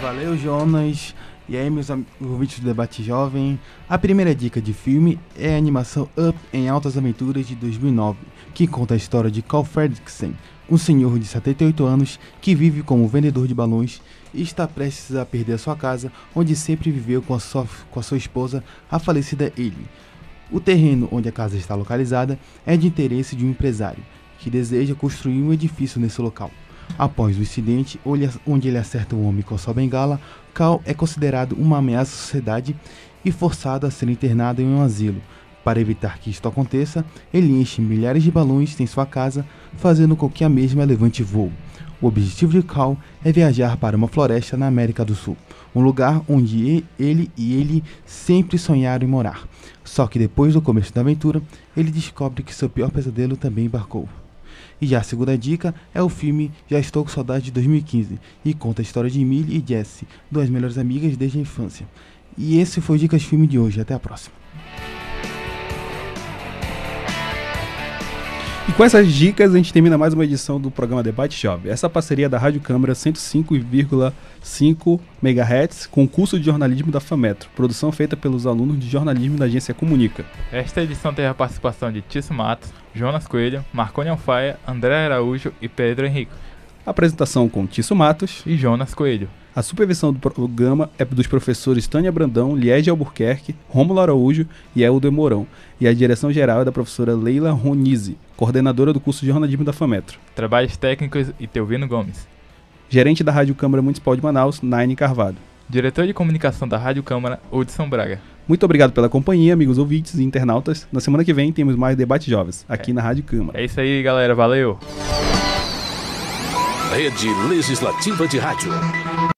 Valeu, Jonas. E aí, meus ouvintes do Debate Jovem. A primeira dica de filme é a animação Up em Altas Aventuras de 2009, que conta a história de Carl Fredricksen, um senhor de 78 anos que vive como vendedor de balões e está prestes a perder a sua casa, onde sempre viveu com a sua, com a sua esposa, a falecida Ellie. O terreno onde a casa está localizada é de interesse de um empresário, que deseja construir um edifício nesse local. Após o incidente, onde ele acerta um homem com sua bengala, Cal é considerado uma ameaça à sociedade e forçado a ser internado em um asilo. Para evitar que isto aconteça, ele enche milhares de balões em sua casa, fazendo com que a mesma levante voo. O objetivo de Cal é viajar para uma floresta na América do Sul, um lugar onde ele e ele sempre sonharam em morar. Só que depois do começo da aventura, ele descobre que seu pior pesadelo também embarcou. E já a segunda dica é o filme Já Estou com Saudade de 2015 e conta a história de Emily e Jessie, duas melhores amigas desde a infância. E esse foi o Dicas Filme de hoje. Até a próxima. E com essas dicas a gente termina mais uma edição do programa Debate Jovem. Essa parceria da Rádio Câmara 105,5 MHz com o curso de jornalismo da FAMetro, produção feita pelos alunos de jornalismo da agência Comunica. Esta edição teve a participação de Tício Matos, Jonas Coelho, Marconi Alfaia, André Araújo e Pedro Henrique. Apresentação com Tício Matos. E Jonas Coelho. A supervisão do programa é dos professores Tânia Brandão, Liege Albuquerque, Rômulo Araújo e Helder Mourão. E a direção geral é da professora Leila Ronise, coordenadora do curso de jornalismo da FAMetro. Trabalhos técnicos e Teuvino Gomes. Gerente da Rádio Câmara Municipal de Manaus, Naine Carvalho. Diretor de comunicação da Rádio Câmara, Hudson Braga. Muito obrigado pela companhia, amigos ouvintes e internautas. Na semana que vem temos mais Debate Jovens, aqui na Rádio Câmara. É isso aí, galera. Valeu! Rede Legislativa de Rádio.